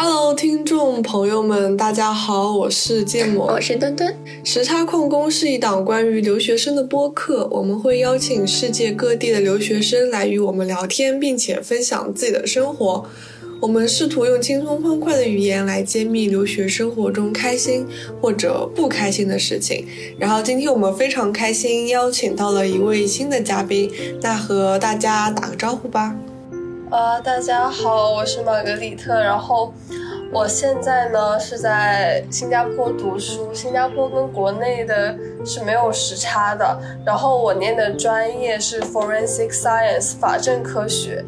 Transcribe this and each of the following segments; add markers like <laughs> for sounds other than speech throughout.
Hello，听众朋友们，大家好，我是芥末，我是墩墩。时差矿工是一档关于留学生的播客，我们会邀请世界各地的留学生来与我们聊天，并且分享自己的生活。我们试图用轻松欢快的语言来揭秘留学生活中开心或者不开心的事情。然后今天我们非常开心，邀请到了一位新的嘉宾，那和大家打个招呼吧。呃，大家好，我是玛格丽特。然后我现在呢是在新加坡读书，新加坡跟国内的是没有时差的。然后我念的专业是 Forensic Science 法政科学。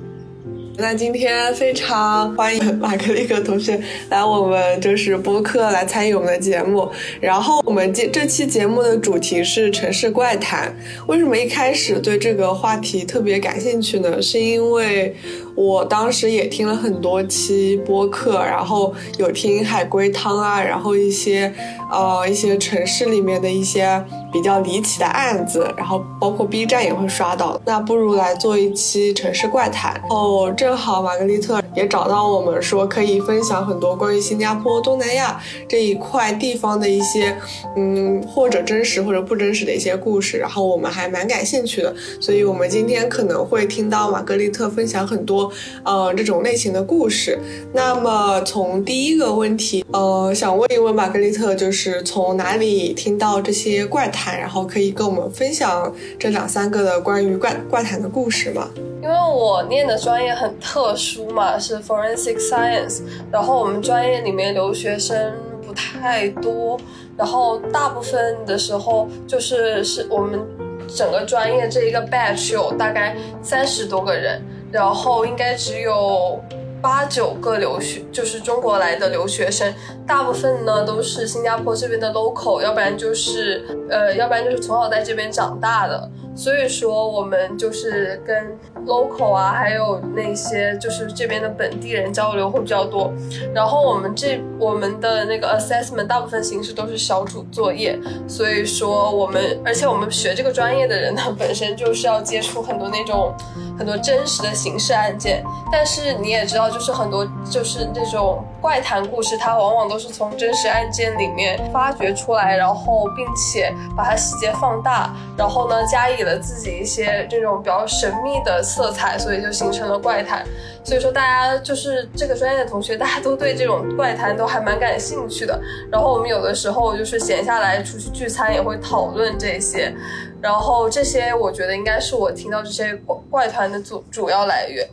那今天非常欢迎马格丽克同学来我们就是播客来参与我们的节目。然后我们这这期节目的主题是城市怪谈。为什么一开始对这个话题特别感兴趣呢？是因为我当时也听了很多期播客，然后有听海龟汤啊，然后一些呃一些城市里面的一些。比较离奇的案子，然后包括 B 站也会刷到。那不如来做一期城市怪谈。哦，正好玛格丽特也找到我们，说可以分享很多关于新加坡、东南亚这一块地方的一些，嗯，或者真实或者不真实的一些故事。然后我们还蛮感兴趣的，所以我们今天可能会听到玛格丽特分享很多，呃，这种类型的故事。那么从第一个问题，呃，想问一问玛格丽特，就是是从哪里听到这些怪谈？然后可以跟我们分享这两三个的关于怪怪谈的故事吗？因为我念的专业很特殊嘛，是 forensic science，然后我们专业里面留学生不太多，然后大部分的时候就是是我们整个专业这一个 batch 有大概三十多个人，然后应该只有。八九个留学就是中国来的留学生，大部分呢都是新加坡这边的 local，要不然就是呃，要不然就是从小在这边长大的。所以说，我们就是跟 local 啊，还有那些就是这边的本地人交流会比较多。然后我们这我们的那个 assessment 大部分形式都是小组作业。所以说我们，而且我们学这个专业的人呢，本身就是要接触很多那种很多真实的刑事案件。但是你也知道，就是很多就是那种怪谈故事，它往往都是从真实案件里面发掘出来，然后并且把它细节放大，然后呢加以。了自己一些这种比较神秘的色彩，所以就形成了怪谈。所以说，大家就是这个专业的同学，大家都对这种怪谈都还蛮感兴趣的。然后我们有的时候就是闲下来出去聚餐，也会讨论这些。然后这些，我觉得应该是我听到这些怪怪谈的主主要来源。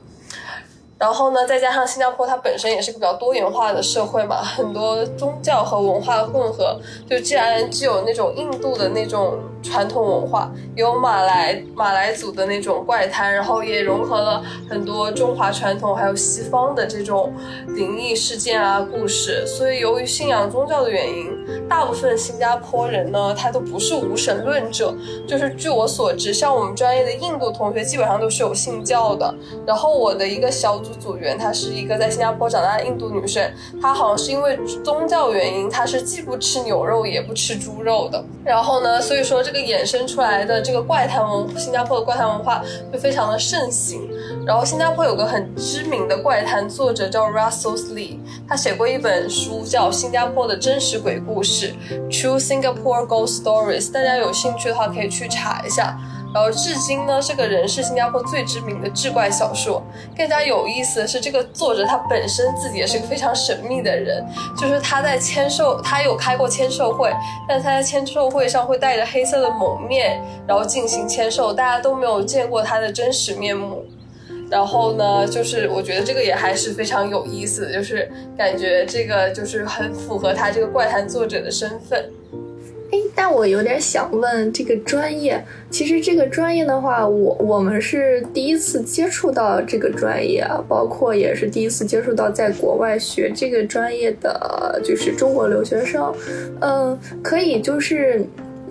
然后呢，再加上新加坡它本身也是个比较多元化的社会嘛，很多宗教和文化混合。就既然具有那种印度的那种传统文化，有马来马来族的那种怪谈，然后也融合了很多中华传统还有西方的这种灵异事件啊故事。所以由于信仰宗教的原因，大部分新加坡人呢，他都不是无神论者。就是据我所知，像我们专业的印度同学，基本上都是有信教的。然后我的一个小。组组员，她是一个在新加坡长大的印度女生，她好像是因为宗教原因，她是既不吃牛肉也不吃猪肉的。然后呢，所以说这个衍生出来的这个怪谈文，新加坡的怪谈文化就非常的盛行。然后新加坡有个很知名的怪谈作者叫 Russell Lee，他写过一本书叫《新加坡的真实鬼故事》（True Singapore Ghost Stories），大家有兴趣的话可以去查一下。然后至今呢，这个人是新加坡最知名的志怪小说。更加有意思的是，这个作者他本身自己也是个非常神秘的人，就是他在签售，他有开过签售会，但他在签售会上会戴着黑色的蒙面，然后进行签售，大家都没有见过他的真实面目。然后呢，就是我觉得这个也还是非常有意思，就是感觉这个就是很符合他这个怪谈作者的身份。哎，但我有点想问这个专业。其实这个专业的话，我我们是第一次接触到这个专业，包括也是第一次接触到在国外学这个专业的就是中国留学生。嗯，可以就是。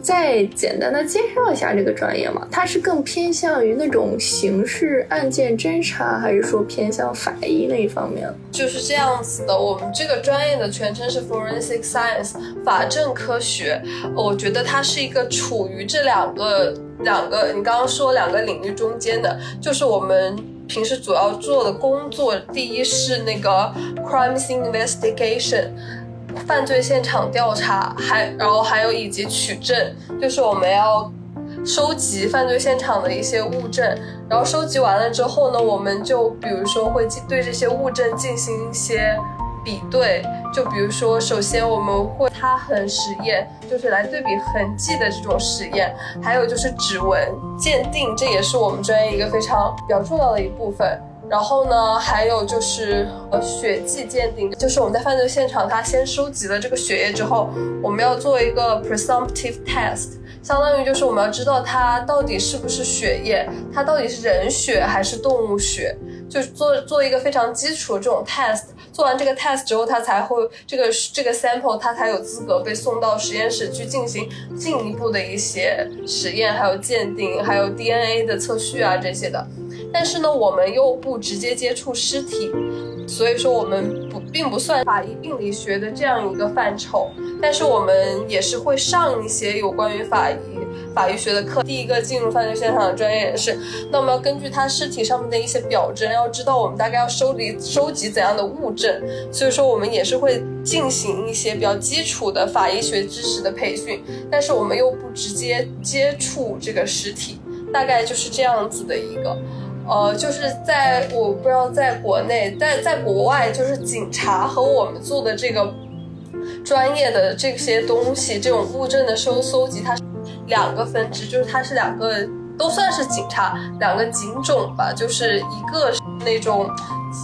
再简单的介绍一下这个专业嘛？它是更偏向于那种刑事案件侦查，还是说偏向法医那一方面？就是这样子的。我们这个专业的全称是 Forensic Science，法证科学。我觉得它是一个处于这两个两个，你刚刚说两个领域中间的，就是我们。平时主要做的工作，第一是那个 crime investigation，犯罪现场调查，还然后还有以及取证，就是我们要收集犯罪现场的一些物证，然后收集完了之后呢，我们就比如说会对这些物证进行一些。比对，就比如说，首先我们会擦痕实验，就是来对比痕迹的这种实验，还有就是指纹鉴定，这也是我们专业一个非常比较重要的一部分。然后呢，还有就是呃血迹鉴定，就是我们在犯罪现场，他先收集了这个血液之后，我们要做一个 presumptive test，相当于就是我们要知道它到底是不是血液，它到底是人血还是动物血，就做做一个非常基础的这种 test。做完这个 test 之后，他才会这个这个 sample，他才有资格被送到实验室去进行进一步的一些实验，还有鉴定，还有 DNA 的测序啊这些的。但是呢，我们又不直接接触尸体，所以说我们不并不算法医病理学的这样一个范畴。但是我们也是会上一些有关于法医。法医学的课，第一个进入犯罪现场的专业人士，那我们要根据他尸体上面的一些表征，要知道我们大概要收集收集怎样的物证，所以说我们也是会进行一些比较基础的法医学知识的培训，但是我们又不直接接触这个尸体，大概就是这样子的一个，呃，就是在我不知道在国内，在在国外，就是警察和我们做的这个专业的这些东西，这种物证的收搜集，它。两个分支，就是它是两个都算是警察，两个警种吧，就是一个是那种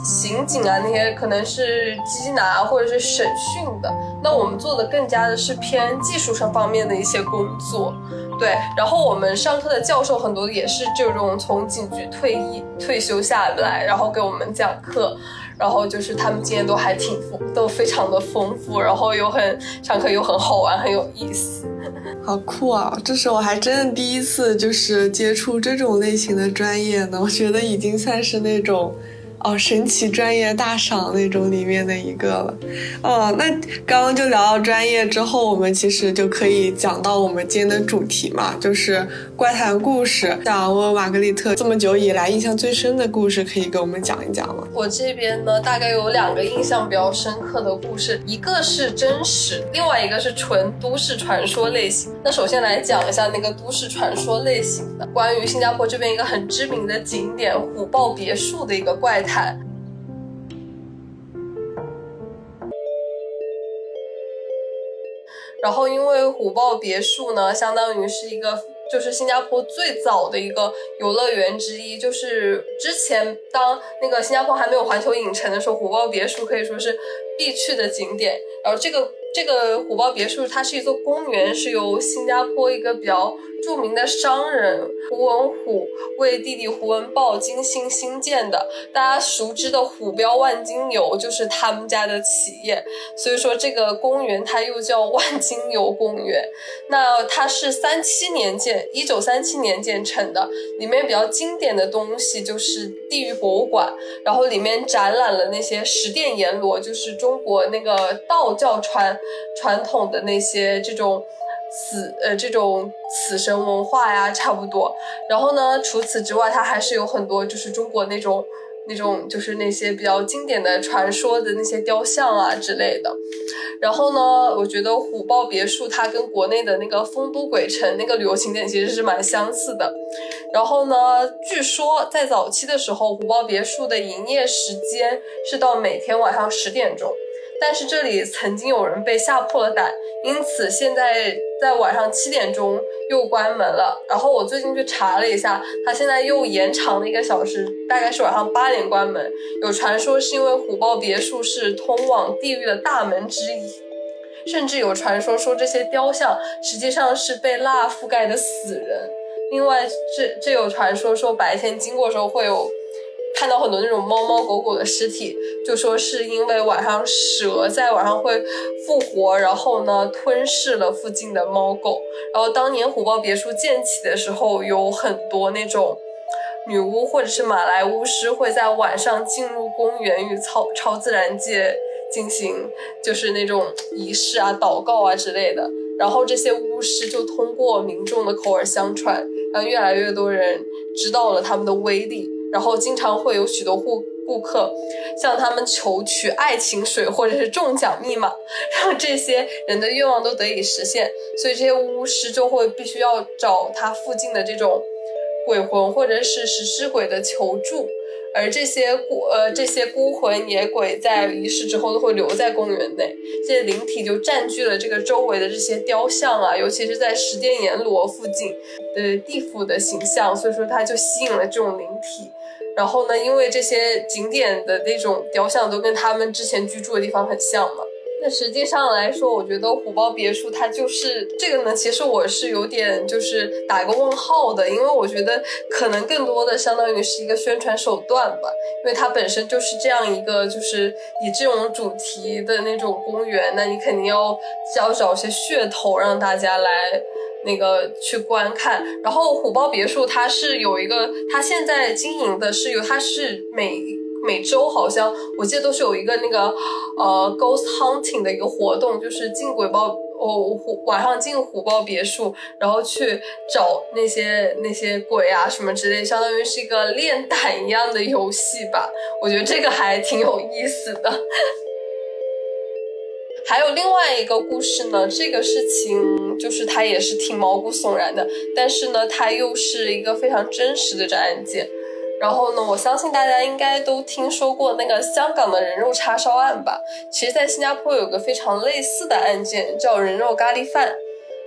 刑警啊，那些可能是缉拿或者是审讯的。那我们做的更加的是偏技术上方面的一些工作，对。然后我们上课的教授很多也是这种从警局退役退休下来，然后给我们讲课，然后就是他们经验都还挺丰，都非常的丰富，然后又很上课又很好玩，很有意思。<laughs> 好酷啊！这是我还真的第一次就是接触这种类型的专业呢，我觉得已经算是那种。哦，神奇专业大赏那种里面的一个了。哦，那刚刚就聊到专业之后，我们其实就可以讲到我们今天的主题嘛，就是怪谈故事。想问问玛格丽特，这么久以来印象最深的故事，可以给我们讲一讲吗？我这边呢，大概有两个印象比较深刻的故事，一个是真实，另外一个是纯都市传说类型。那首先来讲一下那个都市传说类型的，关于新加坡这边一个很知名的景点虎豹别墅的一个怪谈。然后，因为虎豹别墅呢，相当于是一个，就是新加坡最早的一个游乐园之一。就是之前当那个新加坡还没有环球影城的时候，虎豹别墅可以说是必去的景点。然后，这个这个虎豹别墅，它是一座公园，是由新加坡一个比较。著名的商人胡文虎为弟弟胡文豹精心兴建的，大家熟知的虎标万金油就是他们家的企业，所以说这个公园它又叫万金油公园。那它是三七年建，一九三七年建成的，里面比较经典的东西就是地狱博物馆，然后里面展览了那些十殿阎罗，就是中国那个道教传传统的那些这种。死呃，这种死神文化呀，差不多。然后呢，除此之外，它还是有很多，就是中国那种那种，就是那些比较经典的传说的那些雕像啊之类的。然后呢，我觉得虎豹别墅它跟国内的那个丰都鬼城那个旅游景点其实是蛮相似的。然后呢，据说在早期的时候，虎豹别墅的营业时间是到每天晚上十点钟。但是这里曾经有人被吓破了胆，因此现在在晚上七点钟又关门了。然后我最近去查了一下，它现在又延长了一个小时，大概是晚上八点关门。有传说是因为虎豹别墅是通往地狱的大门之一，甚至有传说说这些雕像实际上是被蜡覆盖的死人。另外，这这有传说说白天经过时候会有。看到很多那种猫猫狗狗的尸体，就说是因为晚上蛇在晚上会复活，然后呢吞噬了附近的猫狗。然后当年虎豹别墅建起的时候，有很多那种女巫或者是马来巫师会在晚上进入公园与超超自然界进行就是那种仪式啊、祷告啊之类的。然后这些巫师就通过民众的口耳相传，让越来越多人知道了他们的威力。然后经常会有许多顾顾客向他们求取爱情水或者是中奖密码，让这些人的愿望都得以实现。所以这些巫师就会必须要找他附近的这种鬼魂或者是食尸鬼的求助。而这些孤呃这些孤魂野鬼在仪式之后都会留在公园内，这些灵体就占据了这个周围的这些雕像啊，尤其是在石间阎罗附近的地府的形象，所以说它就吸引了这种灵体。然后呢，因为这些景点的那种雕像都跟他们之前居住的地方很像嘛。那实际上来说，我觉得虎豹别墅它就是这个呢。其实我是有点就是打个问号的，因为我觉得可能更多的相当于是一个宣传手段吧，因为它本身就是这样一个就是以这种主题的那种公园，那你肯定要要找些噱头让大家来那个去观看。然后虎豹别墅它是有一个，它现在经营的是有，它是每。每周好像我记得都是有一个那个呃 ghost hunting 的一个活动，就是进鬼豹哦虎晚上进虎豹别墅，然后去找那些那些鬼啊什么之类，相当于是一个练胆一样的游戏吧。我觉得这个还挺有意思的。<laughs> 还有另外一个故事呢，这个事情就是它也是挺毛骨悚然的，但是呢，它又是一个非常真实的这案件。然后呢，我相信大家应该都听说过那个香港的人肉叉烧案吧？其实，在新加坡有个非常类似的案件，叫人肉咖喱饭。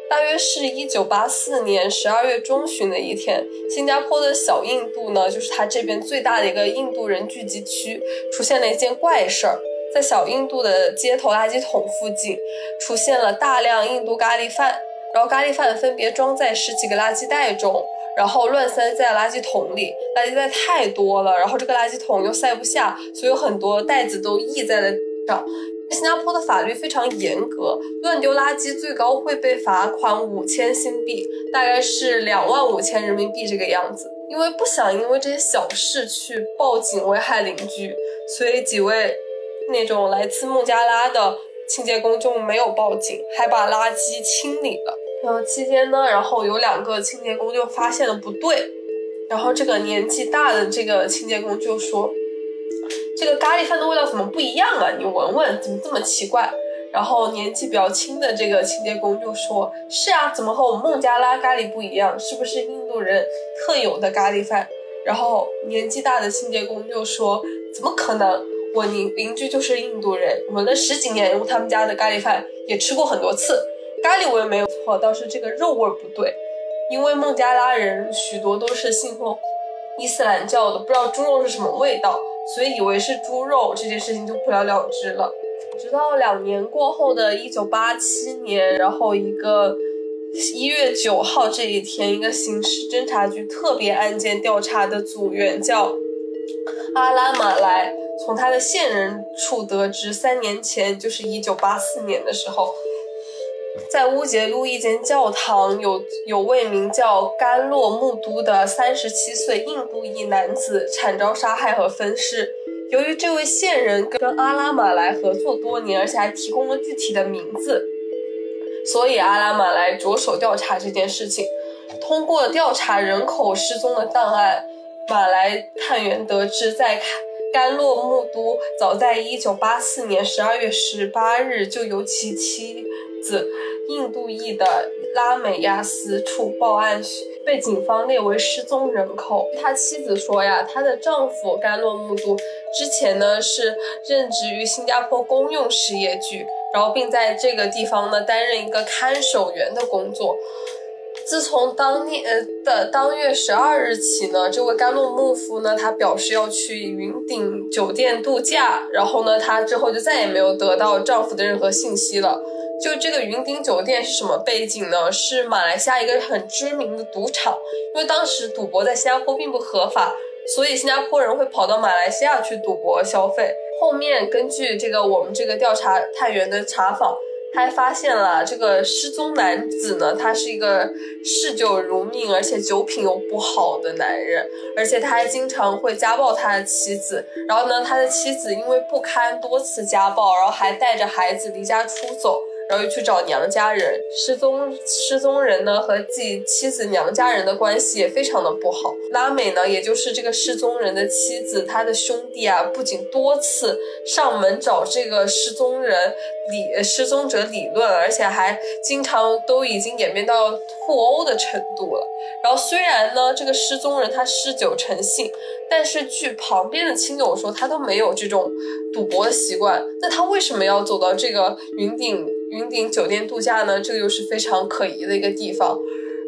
大约是一九八四年十二月中旬的一天，新加坡的小印度呢，就是它这边最大的一个印度人聚集区，出现了一件怪事儿，在小印度的街头垃圾桶附近，出现了大量印度咖喱饭，然后咖喱饭分别装在十几个垃圾袋中。然后乱塞在垃圾桶里，垃圾袋太多了，然后这个垃圾桶又塞不下，所以有很多袋子都溢在了地上。新加坡的法律非常严格，乱丢垃圾最高会被罚款五千新币，大概是两万五千人民币这个样子。因为不想因为这些小事去报警危害邻居，所以几位那种来自孟加拉的清洁工就没有报警，还把垃圾清理了。然后期间呢，然后有两个清洁工就发现了不对，然后这个年纪大的这个清洁工就说：“这个咖喱饭的味道怎么不一样啊？你闻闻，怎么这么奇怪？”然后年纪比较轻的这个清洁工就说：“是啊，怎么和我们孟加拉咖喱不一样？是不是印度人特有的咖喱饭？”然后年纪大的清洁工就说：“怎么可能？我邻邻居就是印度人，闻了十几年他们家的咖喱饭，也吃过很多次。”咖喱味没有错，倒是这个肉味不对，因为孟加拉人许多都是信奉伊斯兰教的，不知道猪肉是什么味道，所以以为是猪肉，这件事情就不了了之了。直到两年过后的一九八七年，然后一个一月九号这一天，一个刑事侦查局特别案件调查的组员叫阿拉马来，从他的线人处得知，三年前就是一九八四年的时候。在乌节路一间教堂，有有位名叫甘洛木都的三十七岁印度裔男子惨遭杀害和分尸。由于这位线人跟阿拉马来合作多年，而且还提供了具体的名字，所以阿拉马来着手调查这件事情。通过调查人口失踪的档案，马来探员得知，在甘洛木都早在一九八四年十二月十八日就由其妻。子印度裔的拉美亚斯处报案，被警方列为失踪人口。他妻子说呀，她的丈夫甘洛木都之前呢是任职于新加坡公用事业局，然后并在这个地方呢担任一个看守员的工作。自从当年呃的当月十二日起呢，这位甘露木夫呢，他表示要去云顶酒店度假，然后呢，他之后就再也没有得到丈夫的任何信息了。就这个云顶酒店是什么背景呢？是马来西亚一个很知名的赌场。因为当时赌博在新加坡并不合法，所以新加坡人会跑到马来西亚去赌博消费。后面根据这个我们这个调查探员的查访，他还发现了这个失踪男子呢，他是一个嗜酒如命，而且酒品又不好的男人，而且他还经常会家暴他的妻子。然后呢，他的妻子因为不堪多次家暴，然后还带着孩子离家出走。然后又去找娘家人。失踪失踪人呢和自己妻子娘家人的关系也非常的不好。拉美呢，也就是这个失踪人的妻子，他的兄弟啊，不仅多次上门找这个失踪人理失踪者理论，而且还经常都已经演变到互殴的程度了。然后虽然呢，这个失踪人他嗜酒成性，但是据旁边的亲友说，他都没有这种赌博的习惯。那他为什么要走到这个云顶云顶酒店度假呢？这个又是非常可疑的一个地方。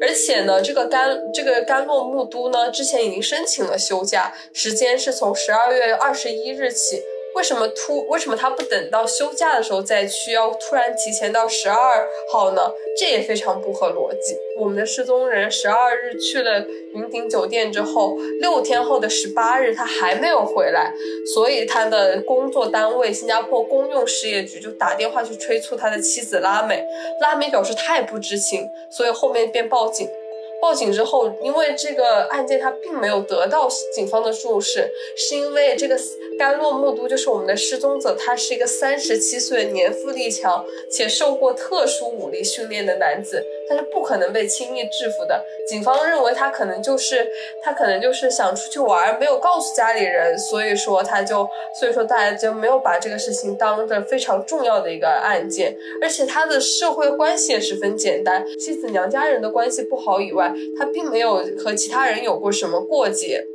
而且呢，这个甘这个甘洛木都呢，之前已经申请了休假，时间是从十二月二十一日起。为什么突？为什么他不等到休假的时候再去，要突然提前到十二号呢？这也非常不合逻辑。我们的失踪人十二日去了云顶酒店之后，六天后的十八日他还没有回来，所以他的工作单位新加坡公用事业局就打电话去催促他的妻子拉美，拉美表示他也不知情，所以后面便报警。报警之后，因为这个案件他并没有得到警方的重视，是因为这个甘洛木都就是我们的失踪者，他是一个三十七岁、年富力强且受过特殊武力训练的男子，他是不可能被轻易制服的。警方认为他可能就是他可能就是想出去玩，没有告诉家里人，所以说他就所以说大家就没有把这个事情当着非常重要的一个案件，而且他的社会关系也十分简单，妻子娘家人的关系不好以外。他并没有和其他人有过什么过节，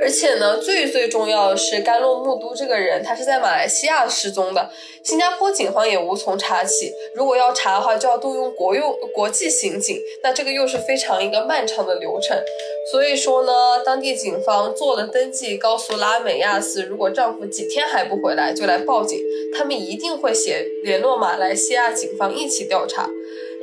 而且呢，最最重要的是甘洛木都这个人，他是在马来西亚失踪的，新加坡警方也无从查起。如果要查的话，就要动用国用国际刑警，那这个又是非常一个漫长的流程。所以说呢，当地警方做了登记，告诉拉美亚斯，如果丈夫几天还不回来，就来报警，他们一定会写联络马来西亚警方一起调查。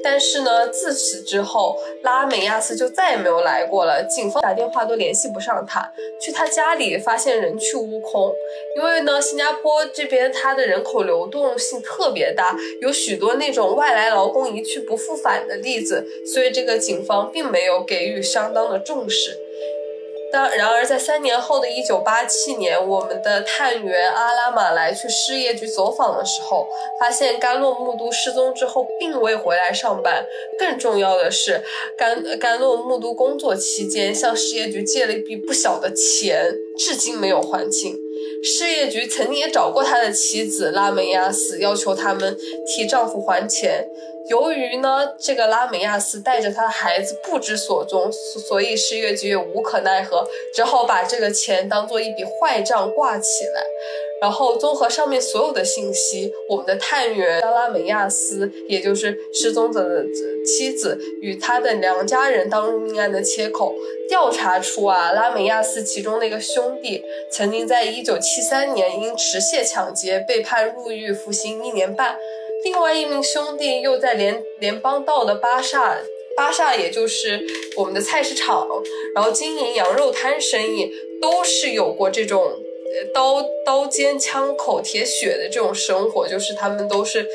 但是呢，自此之后，拉美亚斯就再也没有来过了。警方打电话都联系不上他，去他家里发现人去屋空。因为呢，新加坡这边它的人口流动性特别大，有许多那种外来劳工一去不复返的例子，所以这个警方并没有给予相当的重视。当然而，在三年后的一九八七年，我们的探员阿拉马来去事业局走访的时候，发现甘洛木都失踪之后并未回来上班。更重要的是，甘甘洛木都工作期间向事业局借了一笔不小的钱，至今没有还清。事业局曾经也找过他的妻子拉美亚斯，要求他们替丈夫还钱。由于呢，这个拉美亚斯带着他的孩子不知所踪，所以事业局也无可奈何，只好把这个钱当做一笔坏账挂起来。然后综合上面所有的信息，我们的探员拉美亚斯，也就是失踪者的妻子与他的娘家人当入命案的切口，调查出啊，拉美亚斯其中的一个兄弟曾经在一九七三年因持械抢劫被判入狱服刑一年半。另外一名兄弟又在联联邦道的巴萨，巴萨也就是我们的菜市场，然后经营羊肉摊生意，都是有过这种刀刀尖枪口铁血的这种生活，就是他们都是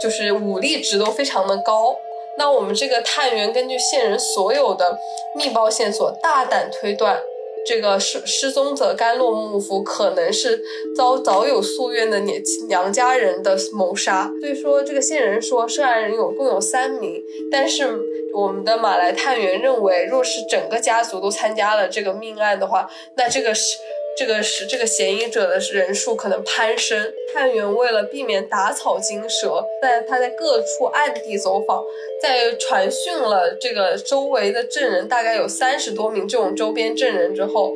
就是武力值都非常的高。那我们这个探员根据线人所有的密报线索，大胆推断。这个失失踪者甘洛木夫可能是遭早有夙愿的娘娘家人的谋杀，所以说这个线人说涉案人有共有三名，但是我们的马来探员认为，若是整个家族都参加了这个命案的话，那这个是。这个是这个嫌疑者的人数可能攀升。探员为了避免打草惊蛇，在他在各处暗地走访，在传讯了这个周围的证人，大概有三十多名这种周边证人之后，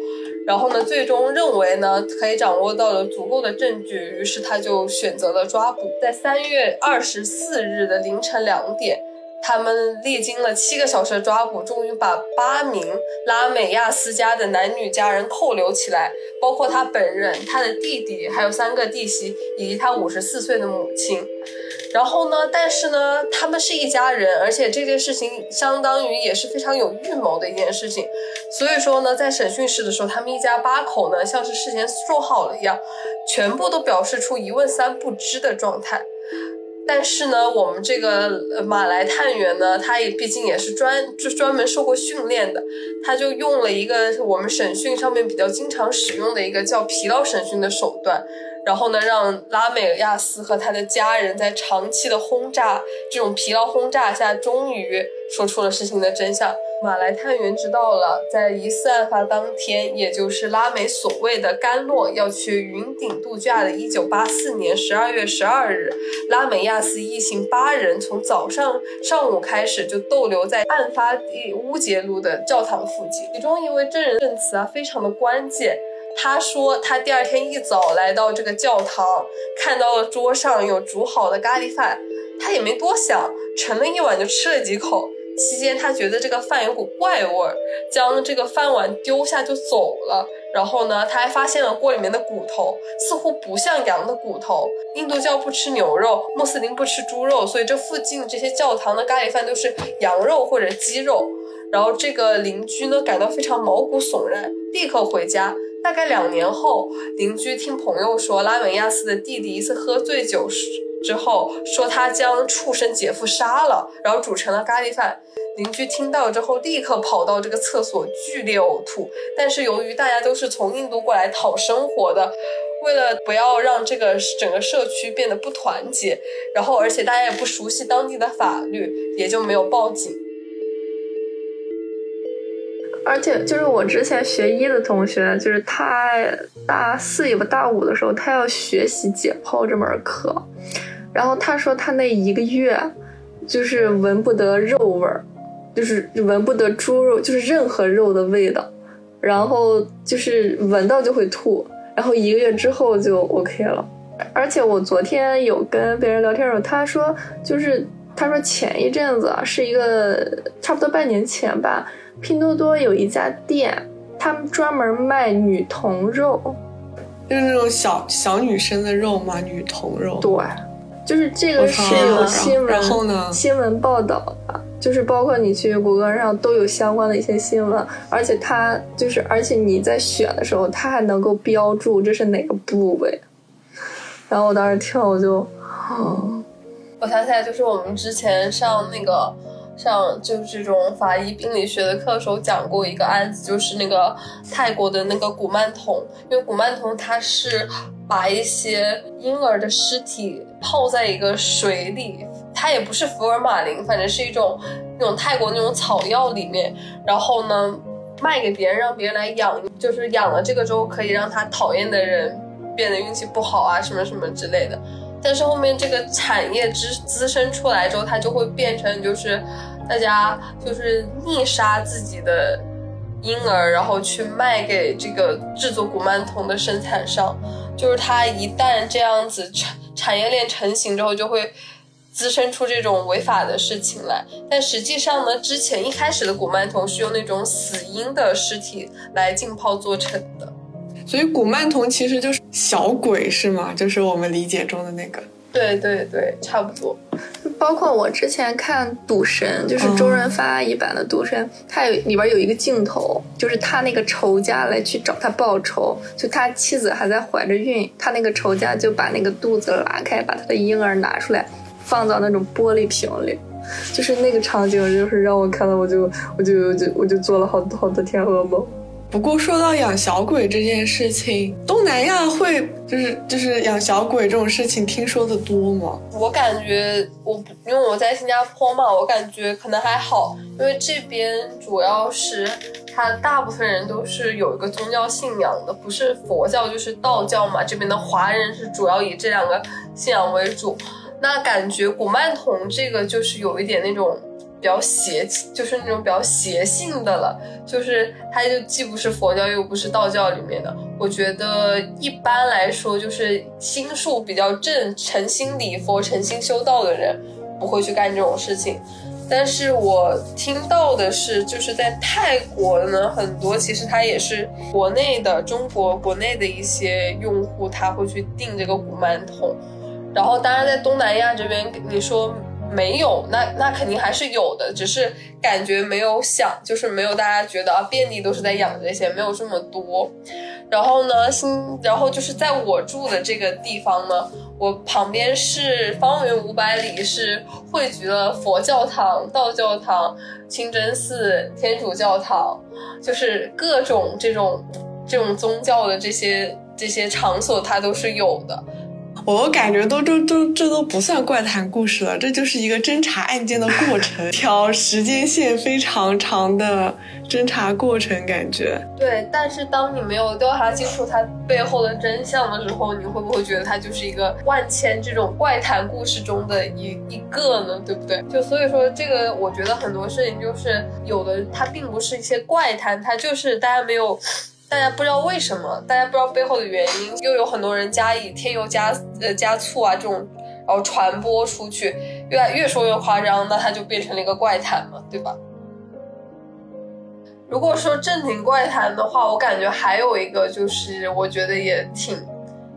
然后呢，最终认为呢可以掌握到了足够的证据，于是他就选择了抓捕。在三月二十四日的凌晨两点。他们历经了七个小时的抓捕，终于把八名拉美亚斯家的男女家人扣留起来，包括他本人、他的弟弟，还有三个弟媳以及他五十四岁的母亲。然后呢，但是呢，他们是一家人，而且这件事情相当于也是非常有预谋的一件事情。所以说呢，在审讯室的时候，他们一家八口呢，像是事先说好了一样，全部都表示出一问三不知的状态。但是呢，我们这个马来探员呢，他也毕竟也是专就专门受过训练的，他就用了一个我们审讯上面比较经常使用的一个叫疲劳审讯的手段，然后呢，让拉美亚斯和他的家人在长期的轰炸、这种疲劳轰炸下，终于说出了事情的真相。马来探员知道了，在疑似案发当天，也就是拉美所谓的甘洛要去云顶度假的1984年12月12日，拉美亚斯一行八人从早上上午开始就逗留在案发地乌杰路的教堂附近。其中一位证人证词啊，非常的关键。他说，他第二天一早来到这个教堂，看到了桌上有煮好的咖喱饭，他也没多想，盛了一碗就吃了几口。期间，他觉得这个饭有股怪味儿，将这个饭碗丢下就走了。然后呢，他还发现了锅里面的骨头，似乎不像羊的骨头。印度教不吃牛肉，穆斯林不吃猪肉，所以这附近这些教堂的咖喱饭都是羊肉或者鸡肉。然后这个邻居呢，感到非常毛骨悚然，立刻回家。大概两年后，邻居听朋友说，拉美亚斯的弟弟一次喝醉酒时之后，说他将畜生姐夫杀了，然后煮成了咖喱饭。邻居听到之后，立刻跑到这个厕所剧烈呕吐。但是由于大家都是从印度过来讨生活的，为了不要让这个整个社区变得不团结，然后而且大家也不熟悉当地的法律，也就没有报警。而且就是我之前学医的同学，就是他大四也不大五的时候，他要学习解剖这门课，然后他说他那一个月就是闻不得肉味儿，就是闻不得猪肉，就是任何肉的味道，然后就是闻到就会吐，然后一个月之后就 OK 了。而且我昨天有跟别人聊天的时候，他说就是他说前一阵子是一个差不多半年前吧。拼多多有一家店，他们专门卖女童肉，就是那种小小女生的肉嘛？女童肉。对，就是这个是有新闻，然后呢？新闻报道的，就是包括你去谷歌上都有相关的一些新闻，而且它就是，而且你在选的时候，它还能够标注这是哪个部位。然后我当时听我就，我想起来，就是我们之前上那个。像就是这种法医病理学的课时候讲过一个案子，就是那个泰国的那个古曼童，因为古曼童他是把一些婴儿的尸体泡在一个水里，它也不是福尔马林，反正是一种那种泰国那种草药里面，然后呢卖给别人，让别人来养，就是养了这个之后可以让他讨厌的人变得运气不好啊，什么什么之类的。但是后面这个产业滋滋生出来之后，它就会变成就是大家就是逆杀自己的婴儿，然后去卖给这个制作古曼童的生产商。就是它一旦这样子产产业链成型之后，就会滋生出这种违法的事情来。但实际上呢，之前一开始的古曼童是用那种死婴的尸体来浸泡做成的。所以古曼童其实就是小鬼是吗？就是我们理解中的那个。对对对，差不多。包括我之前看《赌神》，就是周润发一版的《赌神》，他有里边有一个镜头，就是他那个仇家来去找他报仇，就他妻子还在怀着孕，他那个仇家就把那个肚子拉开，把他的婴儿拿出来，放到那种玻璃瓶里，就是那个场景，就是让我看到，我就我就就我就做了好多好多天噩梦。不过说到养小鬼这件事情，东南亚会就是就是养小鬼这种事情听说的多吗？我感觉我因为我在新加坡嘛，我感觉可能还好，因为这边主要是他大部分人都是有一个宗教信仰的，不是佛教就是道教嘛。这边的华人是主要以这两个信仰为主。那感觉古曼童这个就是有一点那种。比较邪，就是那种比较邪性的了，就是它就既不是佛教又不是道教里面的。我觉得一般来说，就是心术比较正、诚心礼佛、诚心修道的人不会去干这种事情。但是我听到的是，就是在泰国呢，很多其实他也是国内的中国国内的一些用户，他会去订这个古曼童。然后当然在东南亚这边，你说。没有，那那肯定还是有的，只是感觉没有想，就是没有大家觉得啊，遍地都是在养这些，没有这么多。然后呢，新，然后就是在我住的这个地方呢，我旁边是方圆五百里是汇聚了佛教堂、道教堂、清真寺、天主教堂，就是各种这种这种宗教的这些这些场所它都是有的。我感觉都都都这都不算怪谈故事了，这就是一个侦查案件的过程，<laughs> 条时间线非常长的侦查过程，感觉。对，但是当你没有调查清楚它背后的真相的时候，你会不会觉得它就是一个万千这种怪谈故事中的一一个呢？对不对？就所以说，这个我觉得很多事情就是有的，它并不是一些怪谈，它就是大家没有。大家不知道为什么，大家不知道背后的原因，又有很多人加以添油加呃加醋啊这种，然后传播出去，越越说越夸张，那它就变成了一个怪谈嘛，对吧？如果说正经怪谈的话，我感觉还有一个就是我觉得也挺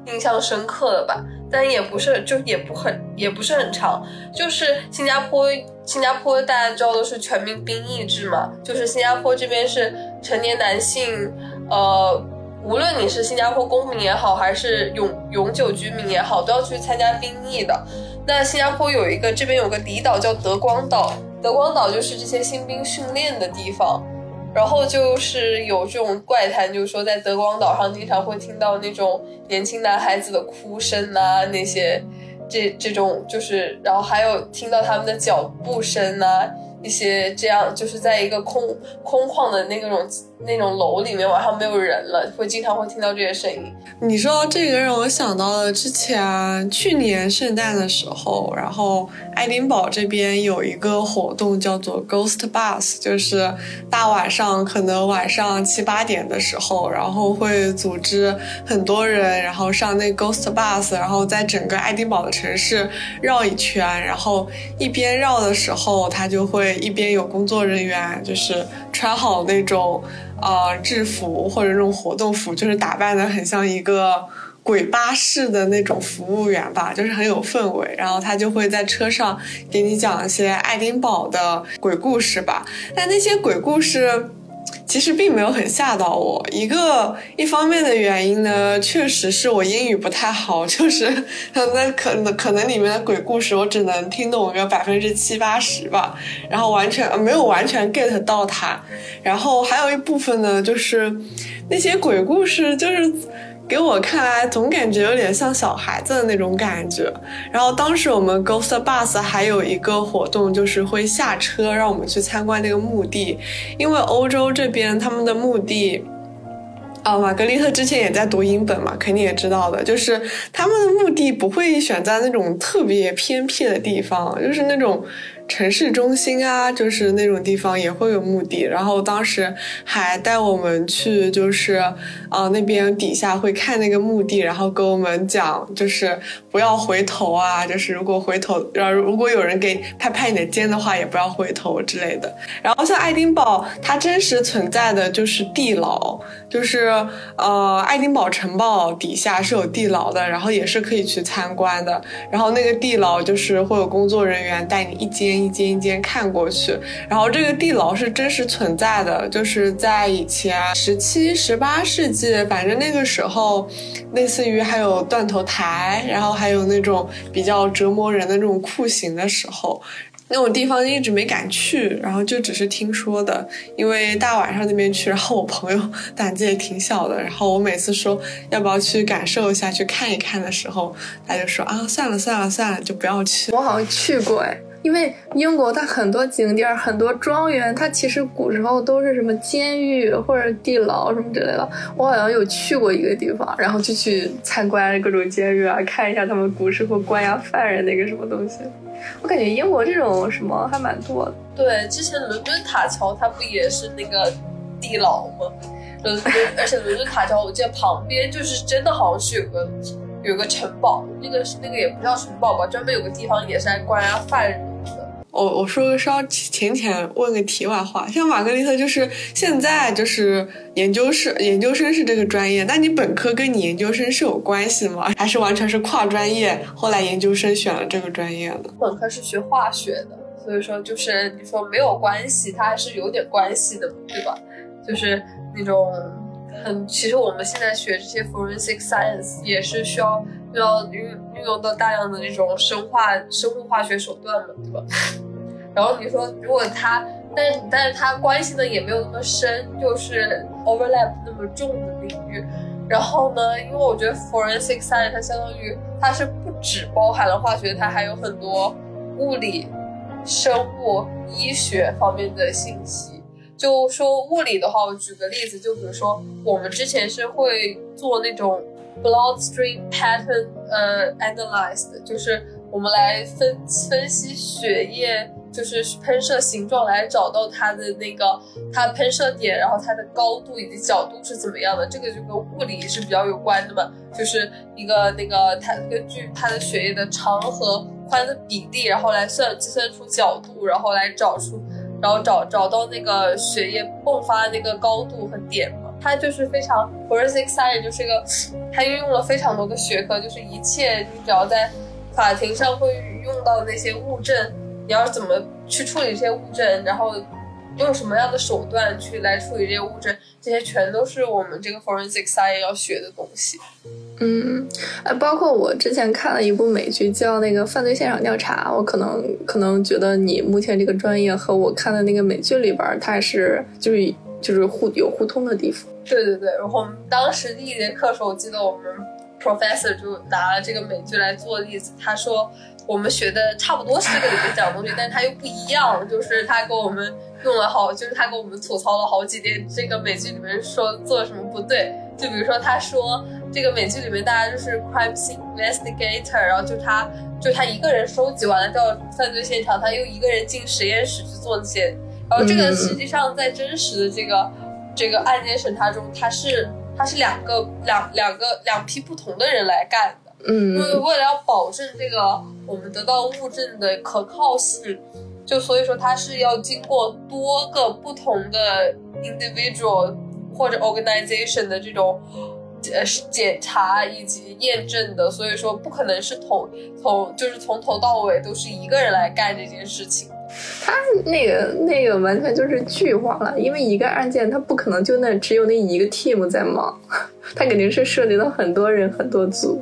印象深刻的吧，但也不是就也不很也不是很长，就是新加坡新加坡大家知道的是全民兵役制嘛，就是新加坡这边是成年男性。呃，无论你是新加坡公民也好，还是永永久居民也好，都要去参加兵役的。那新加坡有一个，这边有个离岛叫德光岛，德光岛就是这些新兵训练的地方。然后就是有这种怪谈，就是说在德光岛上经常会听到那种年轻男孩子的哭声啊，那些这这种就是，然后还有听到他们的脚步声啊。一些这样就是在一个空空旷的那种那种楼里面，晚上没有人了，会经常会听到这些声音。你说这个，让我想到了之前去年圣诞的时候，然后爱丁堡这边有一个活动叫做 Ghost Bus，就是大晚上可能晚上七八点的时候，然后会组织很多人，然后上那 Ghost Bus，然后在整个爱丁堡的城市绕一圈，然后一边绕的时候，他就会。一边有工作人员，就是穿好那种呃制服或者那种活动服，就是打扮的很像一个鬼巴士的那种服务员吧，就是很有氛围。然后他就会在车上给你讲一些爱丁堡的鬼故事吧，但那些鬼故事。其实并没有很吓到我，一个一方面的原因呢，确实是我英语不太好，<laughs> 就是那可能可能里面的鬼故事我只能听懂个百分之七八十吧，然后完全没有完全 get 到它，然后还有一部分呢，就是那些鬼故事就是。给我看来，总感觉有点像小孩子的那种感觉。然后当时我们 Ghost Bus 还有一个活动，就是会下车让我们去参观那个墓地，因为欧洲这边他们的墓地，啊，玛格丽特之前也在读英本嘛，肯定也知道的，就是他们的墓地不会选在那种特别偏僻的地方，就是那种。城市中心啊，就是那种地方也会有墓地，然后当时还带我们去，就是啊那边底下会看那个墓地，然后跟我们讲，就是不要回头啊，就是如果回头，然后如果有人给拍拍你的肩的话，也不要回头之类的。然后像爱丁堡，它真实存在的就是地牢，就是呃爱丁堡城堡底下是有地牢的，然后也是可以去参观的。然后那个地牢就是会有工作人员带你一间。一间一间看过去，然后这个地牢是真实存在的，就是在以前十七、十八世纪，反正那个时候，类似于还有断头台，然后还有那种比较折磨人的那种酷刑的时候，那种地方一直没敢去，然后就只是听说的，因为大晚上那边去，然后我朋友胆子也挺小的，然后我每次说要不要去感受一下、去看一看的时候，他就说啊，算了算了算了，就不要去。我好像去过哎。因为英国它很多景点、很多庄园，它其实古时候都是什么监狱或者地牢什么之类的。我好像有去过一个地方，然后就去参观各种监狱啊，看一下他们古时候关押犯人那个什么东西。我感觉英国这种什么还蛮多的。对，之前伦敦塔桥它不也是那个地牢吗？伦敦，而且伦敦塔桥我记得旁边就是真的好像是有个有个城堡，那个是那个也不叫城堡吧，专门有个地方也是来关押犯人。我我说个稍浅浅问个题外话，像玛格丽特就是现在就是研究生，研究生是这个专业，那你本科跟你研究生是有关系吗？还是完全是跨专业？后来研究生选了这个专业的？本科是学化学的，所以说就是你说没有关系，它还是有点关系的，对吧？就是那种很，其实我们现在学这些 forensic science 也是需要。要运运用到大量的那种生化生物化学手段嘛，对吧？<laughs> 然后你说，如果它，但但是它关系呢也没有那么深，就是 overlap 那么重的领域，然后呢，因为我觉得 forensic science 它相当于它是不只包含了化学，它还有很多物理、生物、医学方面的信息。就说物理的话，我举个例子，就比如说我们之前是会做那种 bloodstream pattern 呃 analyzed，就是我们来分分析血液。就是喷射形状来找到它的那个它喷射点，然后它的高度以及角度是怎么样的，这个就跟物理是比较有关的嘛。就是一个那个它根据它的血液的长和宽的比例，然后来算计算出角度，然后来找出，然后找找到那个血液迸发的那个高度和点嘛。它就是非常 forensic science，就是一个它运用了非常多的学科，就是一切你只要在法庭上会用到那些物证。你要怎么去处理这些物证，然后用什么样的手段去来处理这些物证，这些全都是我们这个 forensic science 要学的东西。嗯，哎，包括我之前看了一部美剧叫那个《犯罪现场调查》，我可能可能觉得你目前这个专业和我看的那个美剧里边，它是就是就是互有互通的地方。对对对，然后我们当时第一节课的时候，我记得我们 professor 就拿了这个美剧来做例子，他说。我们学的差不多是这个里面讲的东西，但是它又不一样。就是他给我们用了好，就是他给我们吐槽了好几遍这个美剧里面说做什么不对。就比如说他说这个美剧里面大家就是 crime scene investigator，然后就他就他一个人收集完了到犯罪现场，他又一个人进实验室去做那些。然后这个实际上在真实的这个这个案件审查中，他是他是两个两两个两批不同的人来干的。嗯，为为了要保证这个我们得到物证的可靠性，就所以说它是要经过多个不同的 individual 或者 organization 的这种呃检查以及验证的，所以说不可能是从从就是从头到尾都是一个人来干这件事情。他那个那个完全就是剧化了，因为一个案件他不可能就那只有那一个 team 在忙，他肯定是涉及到很多人很多组。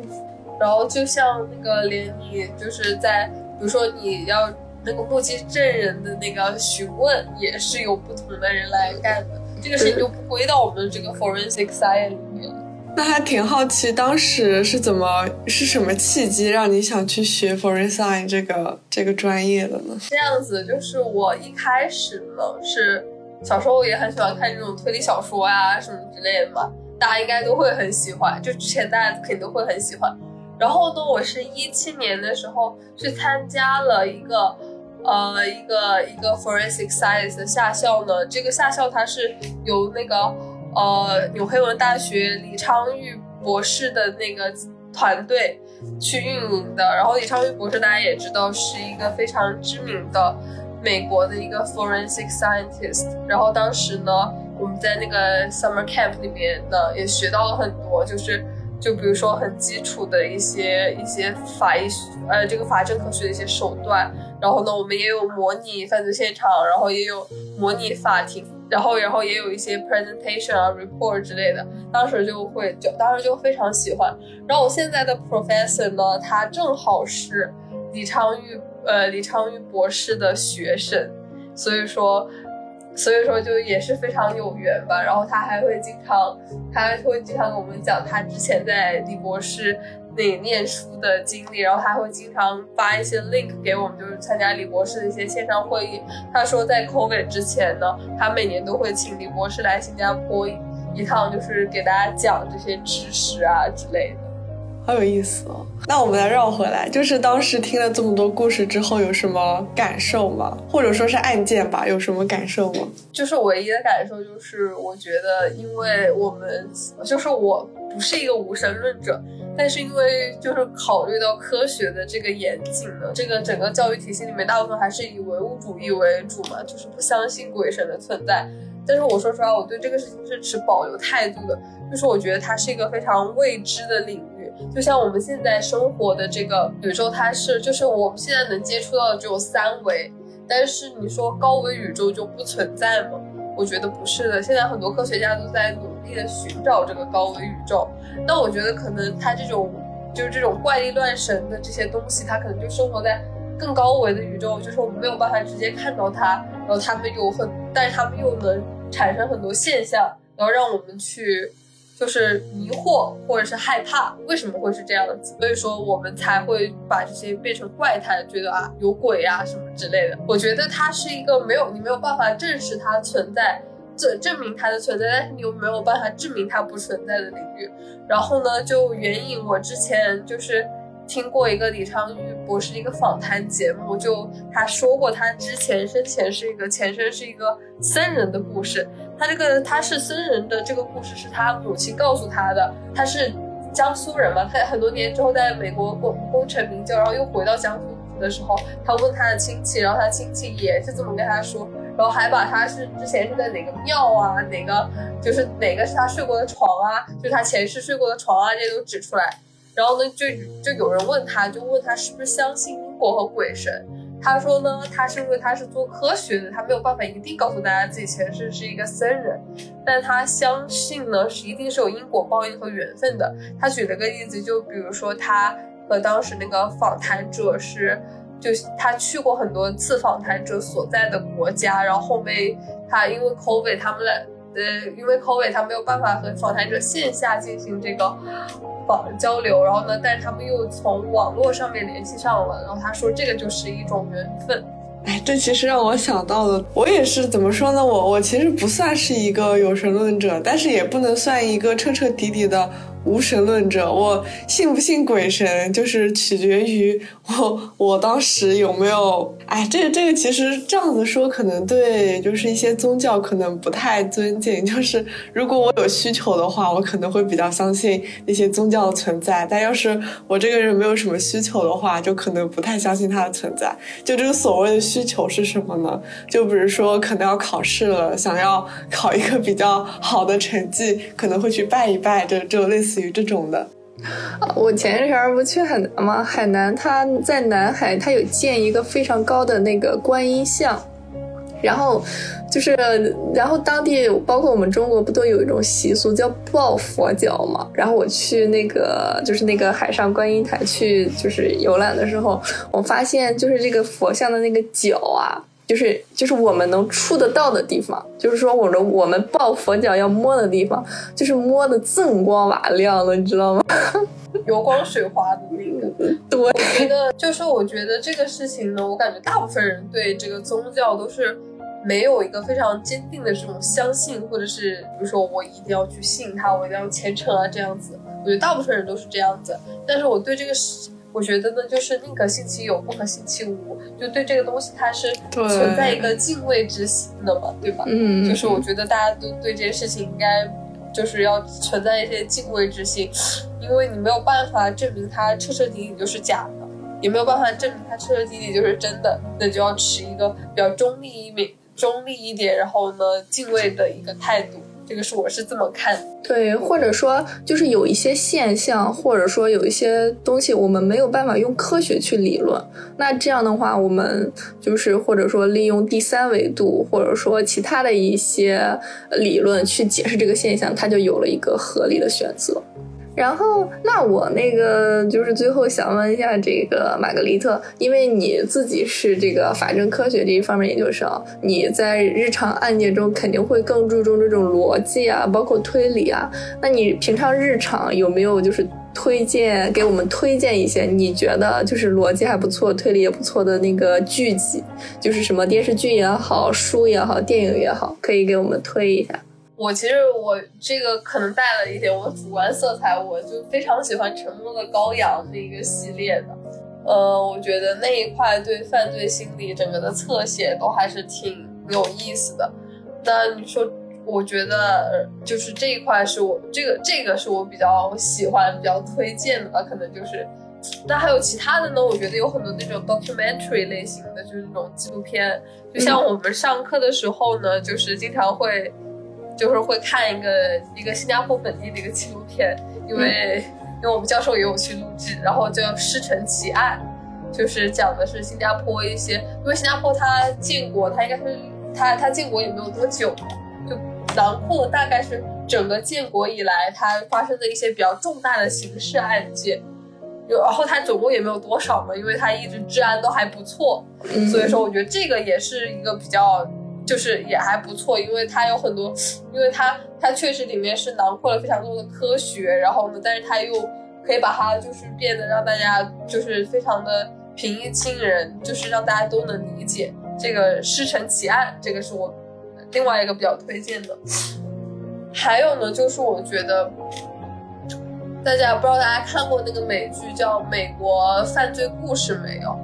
然后就像那个连你就是在，比如说你要那个目击证人的那个询问，也是有不同的人来干的。这个事情就不归到我们这个 forensic science 里面。那还挺好奇，当时是怎么是什么契机让你想去学 forensic science 这个这个专业的呢？这样子就是我一开始呢是小时候也很喜欢看这种推理小说啊什么之类的嘛，大家应该都会很喜欢，就之前大家肯定都会很喜欢。然后呢，我是一七年的时候去参加了一个，呃，一个一个 forensic science 的夏校呢。这个夏校它是由那个，呃，纽黑文大学李昌钰博士的那个团队去运营的。然后李昌钰博士大家也知道是一个非常知名的美国的一个 forensic scientist。然后当时呢，我们在那个 summer camp 里面呢也学到了很多，就是。就比如说很基础的一些一些法医呃这个法证科学的一些手段，然后呢我们也有模拟犯罪现场，然后也有模拟法庭，然后然后也有一些 presentation 啊 report 之类的，当时就会就当时就非常喜欢。然后我现在的 professor 呢，他正好是李昌钰呃李昌钰博士的学生，所以说。所以说就也是非常有缘吧，然后他还会经常，他还会经常跟我们讲他之前在李博士那念书的经历，然后他会经常发一些 link 给我们，就是参加李博士的一些线上会议。他说在 COVID 之前呢，他每年都会请李博士来新加坡一趟，就是给大家讲这些知识啊之类的。好有意思哦！那我们来绕回来，就是当时听了这么多故事之后，有什么感受吗？或者说是案件吧，有什么感受吗？就是唯一的感受就是，我觉得，因为我们就是我不是一个无神论者，但是因为就是考虑到科学的这个严谨呢，这个整个教育体系里面，大部分还是以唯物主义为主嘛，就是不相信鬼神的存在。但是我说实话，我对这个事情是持保留态度的，就是我觉得它是一个非常未知的领域。就像我们现在生活的这个宇宙，它是就是我们现在能接触到的只有三维，但是你说高维宇宙就不存在吗？我觉得不是的。现在很多科学家都在努力的寻找这个高维宇宙。那我觉得可能它这种就是这种怪力乱神的这些东西，它可能就生活在更高维的宇宙，就是我们没有办法直接看到它，然后它们有很，但是它们又能产生很多现象，然后让我们去。就是迷惑或者是害怕，为什么会是这样子？所以说我们才会把这些变成怪胎，觉得啊有鬼啊什么之类的。我觉得它是一个没有你没有办法证实它存在，证证明它的存在，但是你又没有办法证明它不存在的领域。然后呢，就援引我之前就是听过一个李昌钰博士一个访谈节目，就他说过他之前生前是一个前身是一个僧人的故事。他这个他是僧人的这个故事是他母亲告诉他的，他是江苏人嘛，他很多年之后在美国功功成名就，然后又回到江苏的时候，他问他的亲戚，然后他亲戚也是这么跟他说，然后还把他是之前是在哪个庙啊，哪个就是哪个是他睡过的床啊，就是他前世睡过的床啊，这些都指出来。然后呢，就就有人问他，就问他是不是相信因果和鬼神。他说呢，他是因为他是做科学的，他没有办法一定告诉大家自己前世是一个僧人，但他相信呢是一定是有因果报应和缘分的。他举了个例子，就比如说他和当时那个访谈者是，就他去过很多次访谈者所在的国家，然后后面他因为 COVID 他们俩呃因为 COVID 他没有办法和访谈者线下进行这个访。交流，然后呢？但是他们又从网络上面联系上了，然后他说这个就是一种缘分。哎，这其实让我想到了，我也是怎么说呢？我我其实不算是一个有神论者，但是也不能算一个彻彻底底的。无神论者，我信不信鬼神，就是取决于我我当时有没有。哎，这个这个其实这样子说，可能对，就是一些宗教可能不太尊敬。就是如果我有需求的话，我可能会比较相信那些宗教的存在。但要是我这个人没有什么需求的话，就可能不太相信它的存在。就这个所谓的需求是什么呢？就比如说可能要考试了，想要考一个比较好的成绩，可能会去拜一拜，就就类似。于这种的，我前一阵儿不去海南吗？海南它在南海，它有建一个非常高的那个观音像，然后就是，然后当地包括我们中国不都有一种习俗叫抱佛脚嘛？然后我去那个就是那个海上观音台去就是游览的时候，我发现就是这个佛像的那个脚啊。就是就是我们能触得到的地方，就是说我的我们抱佛脚要摸的地方，就是摸的锃光瓦亮了，你知道吗？<laughs> 油光水滑的那个。对，我觉得就是我觉得这个事情呢，我感觉大部分人对这个宗教都是没有一个非常坚定的这种相信，或者是比如说我一定要去信他，我一定要虔诚啊这样子。我觉得大部分人都是这样子，但是我对这个事。我觉得呢，就是宁可信其有，不可信其无。就对这个东西，它是存在一个敬畏之心的嘛，对吧？嗯，就是我觉得大家都对这件事情应该就是要存在一些敬畏之心，因为你没有办法证明它彻彻底底就是假的，也没有办法证明它彻彻底底就是真的，那就要持一个比较中立一点、中立一点，然后呢，敬畏的一个态度。这个是我是这么看，对，或者说就是有一些现象，或者说有一些东西，我们没有办法用科学去理论。那这样的话，我们就是或者说利用第三维度，或者说其他的一些理论去解释这个现象，它就有了一个合理的选择。然后，那我那个就是最后想问一下这个玛格丽特，因为你自己是这个法政科学这一方面研究生，你在日常案件中肯定会更注重这种逻辑啊，包括推理啊。那你平常日常有没有就是推荐给我们推荐一些你觉得就是逻辑还不错、推理也不错的那个剧集，就是什么电视剧也好、书也好、电影也好，可以给我们推一下。我其实我这个可能带了一点我主观色彩，我就非常喜欢《沉默的羔羊》那个系列的，呃，我觉得那一块对犯罪心理整个的侧写都还是挺有意思的。那你说，我觉得就是这一块是我这个这个是我比较喜欢、比较推荐的吧，可能就是。那还有其他的呢？我觉得有很多那种 documentary 类型的，就是那种纪录片，就像我们上课的时候呢，就是经常会。就是会看一个一个新加坡本地的一个纪录片，因为因为我们教授也有去录制，然后叫《师承奇案》，就是讲的是新加坡一些，因为新加坡它建国，它应该是它它建国也没有多久，就囊括了大概是整个建国以来它发生的一些比较重大的刑事案件，有然后它总共也没有多少嘛，因为它一直治安都还不错，所以说我觉得这个也是一个比较。就是也还不错，因为它有很多，因为它它确实里面是囊括了非常多的科学，然后呢，但是它又可以把它就是变得让大家就是非常的平易近人，就是让大家都能理解这个师承奇案，这个是我另外一个比较推荐的。还有呢，就是我觉得大家不知道大家看过那个美剧叫《美国犯罪故事》没有？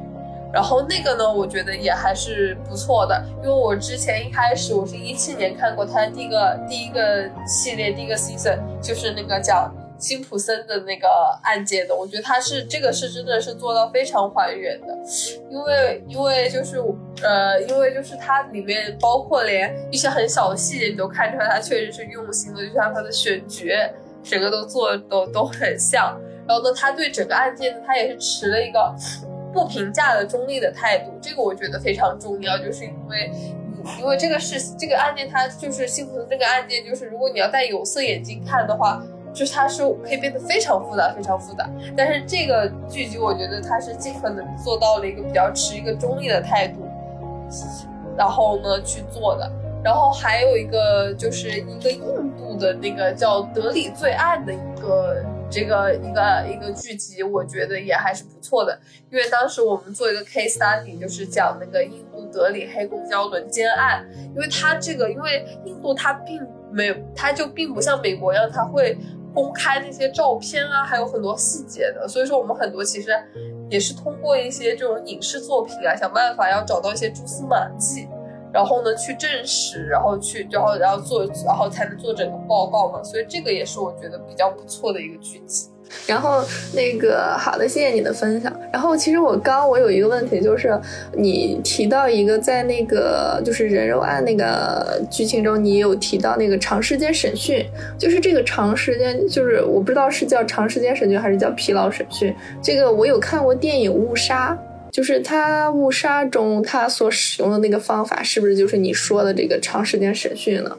然后那个呢，我觉得也还是不错的，因为我之前一开始我是一七年看过他的第一个第一个系列第一个 season，就是那个叫辛普森的那个案件的，我觉得他是这个是真的是做到非常还原的，因为因为就是呃因为就是它里面包括连一些很小的细节你都看出来它确实是用心的，就像它的选角整个都做都都很像，然后呢，他对整个案件呢，他也是持了一个。不评价的中立的态度，这个我觉得非常重要，就是因为，因为这个是这个案件，它就是幸福的这个案件，就是如果你要戴有色眼镜看的话，就是它是可以变得非常复杂，非常复杂。但是这个剧集，我觉得它是尽可能做到了一个比较持一个中立的态度，然后呢去做的。然后还有一个就是一个印度的那个叫《德里罪案》的一个。这个一个一个剧集，我觉得也还是不错的，因为当时我们做一个 case study，就是讲那个印度德里黑公交轮奸案，因为它这个，因为印度它并没有，它就并不像美国一样，它会公开那些照片啊，还有很多细节的，所以说我们很多其实也是通过一些这种影视作品啊，想办法要找到一些蛛丝马迹。然后呢，去证实，然后去，然后然后做，然后才能做整个报告嘛。所以这个也是我觉得比较不错的一个剧集。然后那个好的，谢谢你的分享。然后其实我刚我有一个问题，就是你提到一个在那个就是人肉案那个剧情中，你有提到那个长时间审讯，就是这个长时间，就是我不知道是叫长时间审讯还是叫疲劳审讯。这个我有看过电影《误杀》。就是他误杀中他所使用的那个方法，是不是就是你说的这个长时间审讯呢？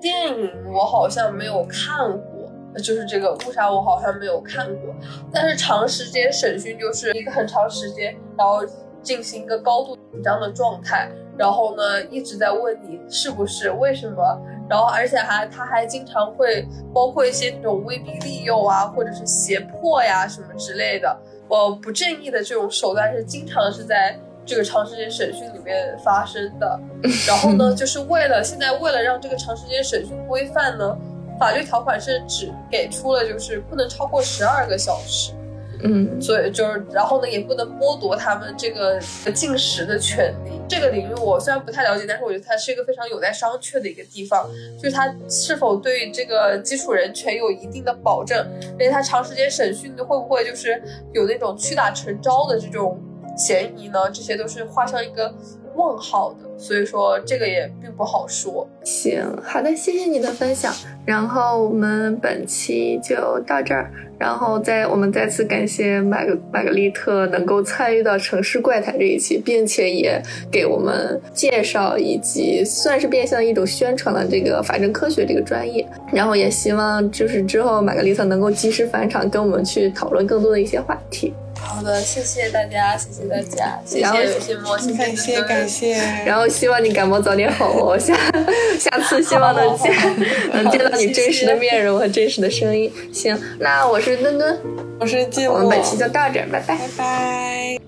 电影我好像没有看过，就是这个误杀我好像没有看过。但是长时间审讯就是一个很长时间，然后进行一个高度紧张的状态，然后呢一直在问你是不是为什么，然后而且还他还经常会包括一些那种威逼利诱啊，或者是胁迫呀什么之类的。呃，不正义的这种手段是经常是在这个长时间审讯里面发生的。然后呢，<laughs> 就是为了现在为了让这个长时间审讯规范呢，法律条款是只给出了就是不能超过十二个小时。嗯，所以就是，然后呢，也不能剥夺他们这个进食的权利。这个领域我虽然不太了解，但是我觉得它是一个非常有待商榷的一个地方，就是它是否对这个基础人权有一定的保证，而且它长时间审讯会不会就是有那种屈打成招的这种嫌疑呢？这些都是画上一个。问号的，所以说这个也并不好说。行，好的，谢谢你的分享。然后我们本期就到这儿，然后再我们再次感谢玛格玛格丽特能够参与到城市怪谈这一期，并且也给我们介绍以及算是变相一种宣传了这个法政科学这个专业。然后也希望就是之后玛格丽特能够及时返场，跟我们去讨论更多的一些话题。好的，谢谢大家，谢谢大家，谢谢谢莫，感谢感谢，然后希望你感冒早点好哦，下 <laughs> 下次希望能见 <laughs> 能见到你真实的面容和真实的声音。行，那我是墩墩，我是静，我们本期就到这儿，拜拜拜拜。